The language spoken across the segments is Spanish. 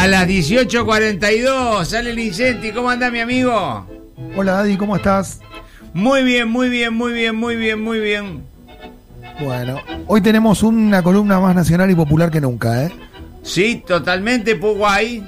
A las 18.42 sale el Incenti. ¿Cómo anda mi amigo? Hola Daddy, ¿cómo estás? Muy bien, muy bien, muy bien, muy bien, muy bien. Bueno, hoy tenemos una columna más nacional y popular que nunca, ¿eh? Sí, totalmente, pues guay.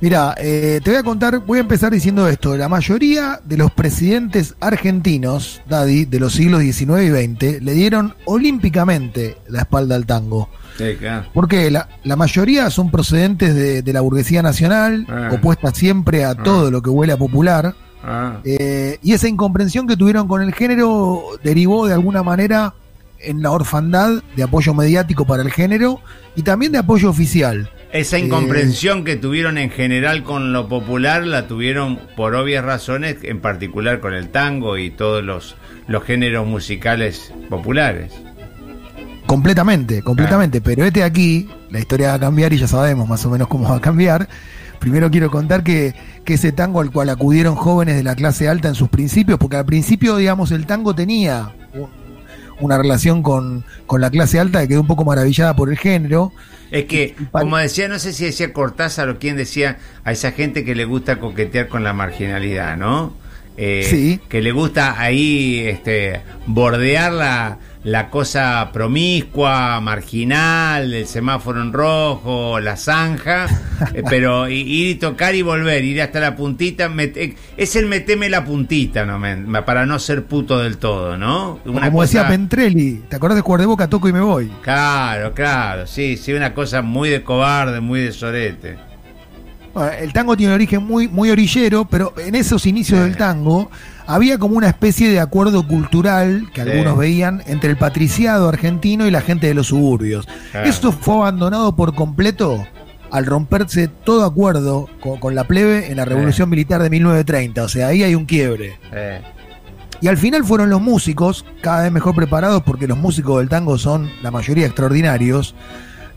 Mira, eh, te voy a contar, voy a empezar diciendo esto. La mayoría de los presidentes argentinos, Daddy, de los siglos XIX y XX, le dieron olímpicamente la espalda al tango. Sí, claro. Porque la, la mayoría son procedentes de, de la burguesía nacional, Ah. opuesta siempre a todo lo que huele a popular. Ah, Eh, y esa incomprensión que tuvieron con el género derivó de alguna manera en la orfandad de apoyo mediático para el género y también de apoyo oficial. Esa incomprensión que tuvieron en general con lo popular la tuvieron por obvias razones, en particular con el tango y todos los, los géneros musicales populares. Completamente, completamente. Pero este aquí, la historia va a cambiar y ya sabemos más o menos cómo va a cambiar. Primero quiero contar que, que ese tango al cual acudieron jóvenes de la clase alta en sus principios, porque al principio, digamos, el tango tenía una relación con, con la clase alta que quedó un poco maravillada por el género. Es que, como decía, no sé si decía Cortázar o quién decía a esa gente que le gusta coquetear con la marginalidad, ¿no? Eh, Sí. Que le gusta ahí este, bordear la, la cosa promiscua, marginal, el semáforo en rojo, la zanja, eh, pero ir y tocar y volver, ir hasta la puntita, es el meteme la puntita, ¿no? men? para no ser puto del todo, ¿no? Una Como decía Pentrelli, ¿te acordás de de boca, toco y me voy? Claro, claro, sí, sí, una cosa muy de cobarde, muy de sorete. El tango tiene un origen muy, muy orillero, pero en esos inicios del tango había como una especie de acuerdo cultural que Sí. algunos veían entre el patriciado argentino y la gente de los suburbios. Claro. Esto fue abandonado por completo al romperse todo acuerdo con, con la plebe en la Revolución Militar de 1930. O sea, ahí hay un quiebre. Y al final fueron los músicos, cada vez mejor preparados, porque los músicos del tango son la mayoría extraordinarios.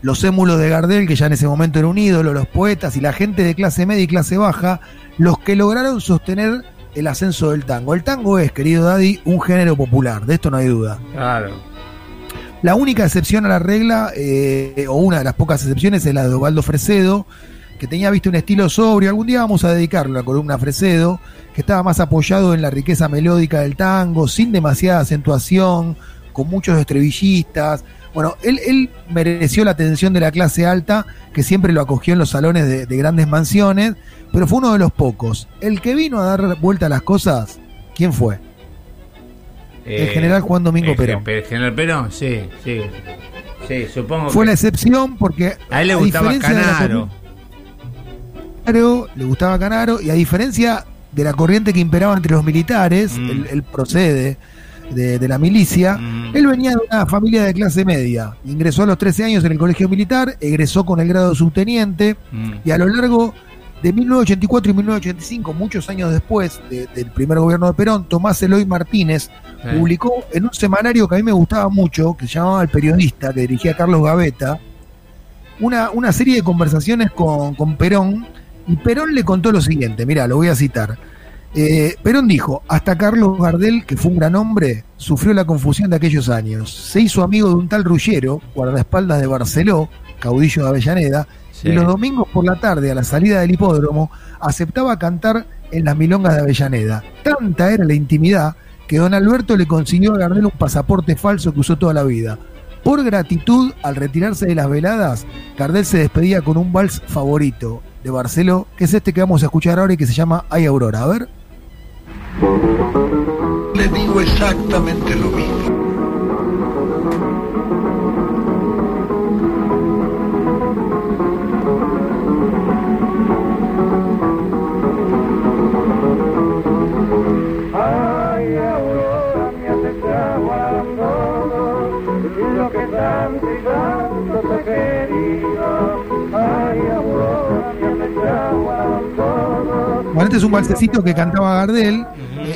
Los émulos de Gardel, que ya en ese momento era un ídolo, los poetas y la gente de clase media y clase baja, los que lograron sostener el ascenso del tango. El tango es, querido Daddy, un género popular, de esto no hay duda. claro. La única excepción a la regla, eh, o una de las pocas excepciones, es la de Osvaldo Fresedo, que tenía visto un estilo sobrio. Algún día vamos a dedicarle a la columna Fresedo, que estaba más apoyado en la riqueza melódica del tango, sin demasiada acentuación, con muchos estribillistas. Bueno, él, él mereció la atención de la clase alta, que siempre lo acogió en los salones de, de grandes mansiones, pero fue uno de los pocos. El que vino a dar vuelta a las cosas, ¿quién fue? El Eh, general Juan Domingo Perón. El general Perón, sí, sí. Sí, supongo Fue que la excepción porque... a él le gustaba Canaro. Canaro, le gustaba Canaro, y a diferencia de la corriente que imperaba entre los militares, Mm. él, él procede de, de la milicia, Mm. él venía de una familia de clase media, ingresó a los 13 años en el colegio militar, egresó con el grado de subteniente, Mm. y a lo largo de 1984 y 1985, muchos años después de- del primer gobierno de Perón, Tomás Eloy Martínez Sí. publicó en un semanario que a mí me gustaba mucho, que se llamaba El Periodista, que dirigía Carlos Gaveta, una, una serie de conversaciones con, con Perón, y Perón le contó lo siguiente, mira, lo voy a citar. Eh, Perón dijo, hasta Carlos Gardel, que fue un gran hombre, sufrió la confusión de aquellos años. Se hizo amigo de un tal Rullero, guardaespaldas de Barceló, caudillo de Avellaneda, Sí. y los domingos por la tarde, a la salida del hipódromo, aceptaba cantar en las milongas de Avellaneda. Tanta era la intimidad que don Alberto le consiguió a Gardel un pasaporte falso que usó toda la vida. Por gratitud, al retirarse de las veladas, Gardel se despedía con un vals favorito de Barceló, que es este que vamos a escuchar ahora y que se llama Ay Aurora. A ver. Le digo exactamente lo mismo. Ay, Aurora, me has abandono, y lo que tanto y tanto te querido. Ay, Aurora, me has al abandono. Bueno, este es un valsecito que cantaba Gardel.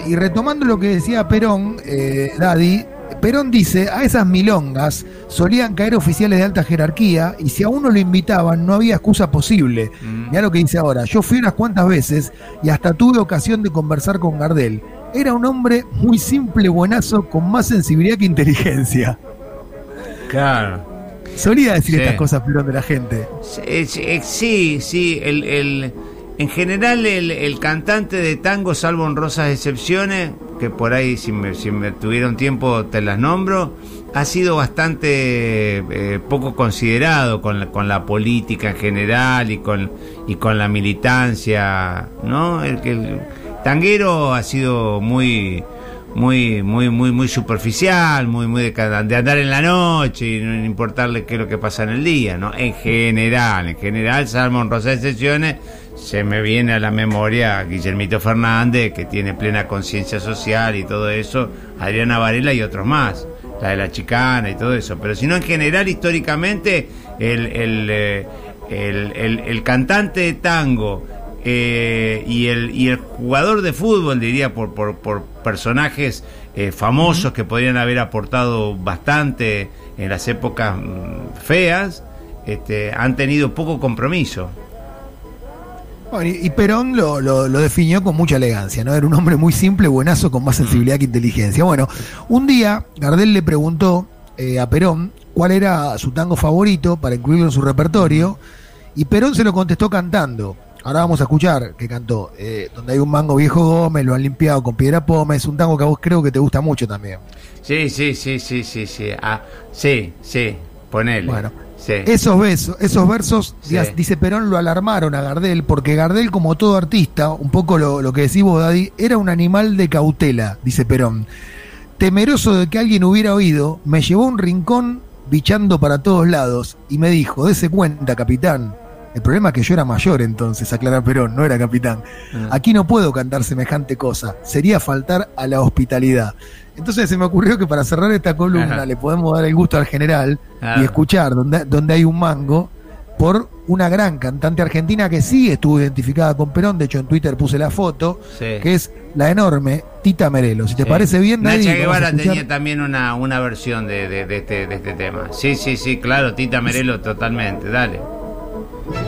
Y retomando lo que decía Perón, eh, Daddy, Perón dice, a esas milongas solían caer oficiales de alta jerarquía y si a uno lo invitaban no había excusa posible. Mm. Mirá lo que dice ahora, yo fui unas cuantas veces y hasta tuve ocasión de conversar con Gardel. Era un hombre muy simple, buenazo, con más sensibilidad que inteligencia. Claro. Solía decir Sí. estas cosas, Perón, de la gente. Eh, Sí, sí, el, el- en general el, el cantante de tango, salvo honrosas excepciones, que por ahí si me, si me tuvieron tiempo te las nombro, ha sido bastante eh, poco considerado con la, con la política en general y con, y con la militancia, ¿no? El, el tanguero ha sido muy muy muy muy muy superficial, muy muy de, andar en la noche y no importarle qué es lo que pasa en el día, ¿no? En general, en general, salvo honrosas excepciones, se me viene a la memoria Guillermito Fernández, que tiene plena conciencia social y todo eso, Adriana Varela y otros más, la de la chicana y todo eso, pero si no en general, históricamente, el, el, eh, el, el- el cantante de tango eh, y, el, y el jugador de fútbol, diría, por, por, por personajes eh, famosos que podrían haber aportado bastante en las épocas mm, feas, este, han tenido poco compromiso. Bueno, y, y Perón lo, lo- lo definió con mucha elegancia, ¿no? Era un hombre muy simple, buenazo, con más sensibilidad que inteligencia. Bueno, un día Gardel le preguntó eh, a Perón cuál era su tango favorito para incluirlo en su repertorio, y Perón se lo contestó cantando. Ahora vamos a escuchar que cantó, eh, donde hay un mango viejo Gómez, lo han limpiado con piedra pómez, un tango que a vos creo que te gusta mucho también. Sí, sí, sí, sí, sí, sí. Ah, sí, sí, ponele. Bueno, sí. Esos versos, esos versos Sí. dice Perón, lo alarmaron a Gardel, porque Gardel, como todo artista, un poco lo, lo que decís vos, Daddy, era un animal de cautela, dice Perón. Temeroso de que alguien hubiera oído, me llevó a un rincón bichando para todos lados y me dijo, dese cuenta, capitán. El problema es que yo era mayor entonces, aclara Perón, no era capitán. Ah. Aquí no puedo cantar semejante cosa, sería faltar a la hospitalidad. Entonces se me ocurrió que para cerrar esta columna Ajá. le podemos dar el gusto al general Ah. y escuchar donde, donde hay un mango por una gran cantante argentina que sí estuvo identificada con Perón, de hecho en Twitter puse la foto, Sí. que es la enorme Tita Merelo. Si te Sí. parece bien, Nacha Guevara tenía también una, una versión de, de- de este, de este tema. Sí, sí, sí, claro, Tita Merelo, totalmente, dale.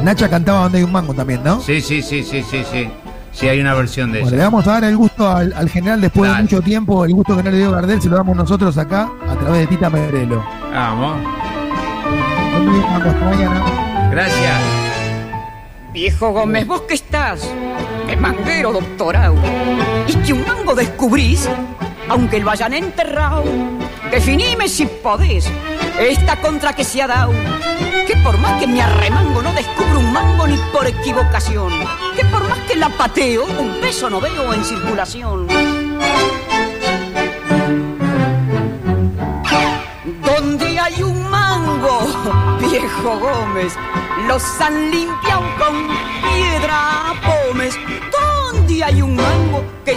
Nacha cantaba donde hay un mango también, ¿no? Sí, sí, sí, sí, sí, sí. Sí, hay una versión de Bueno, le ella. vamos a dar el gusto al, al general después Dale. de mucho tiempo, el gusto que no le dio Gardel, se lo damos nosotros acá a través de Tita Merelo. Vamos. Gracias. Viejo Gómez, vos que estás, de manguero doctorado, y que un mango descubrís, aunque lo hayan enterrado. Definime si podés, esta contra que se ha dado, que por más que me arremango no descubro un mango ni por equivocación, que por más que la pateo, un peso no veo en circulación. Donde hay un mango, viejo Gómez, los han limpiado con piedra pómez. Donde hay un mango que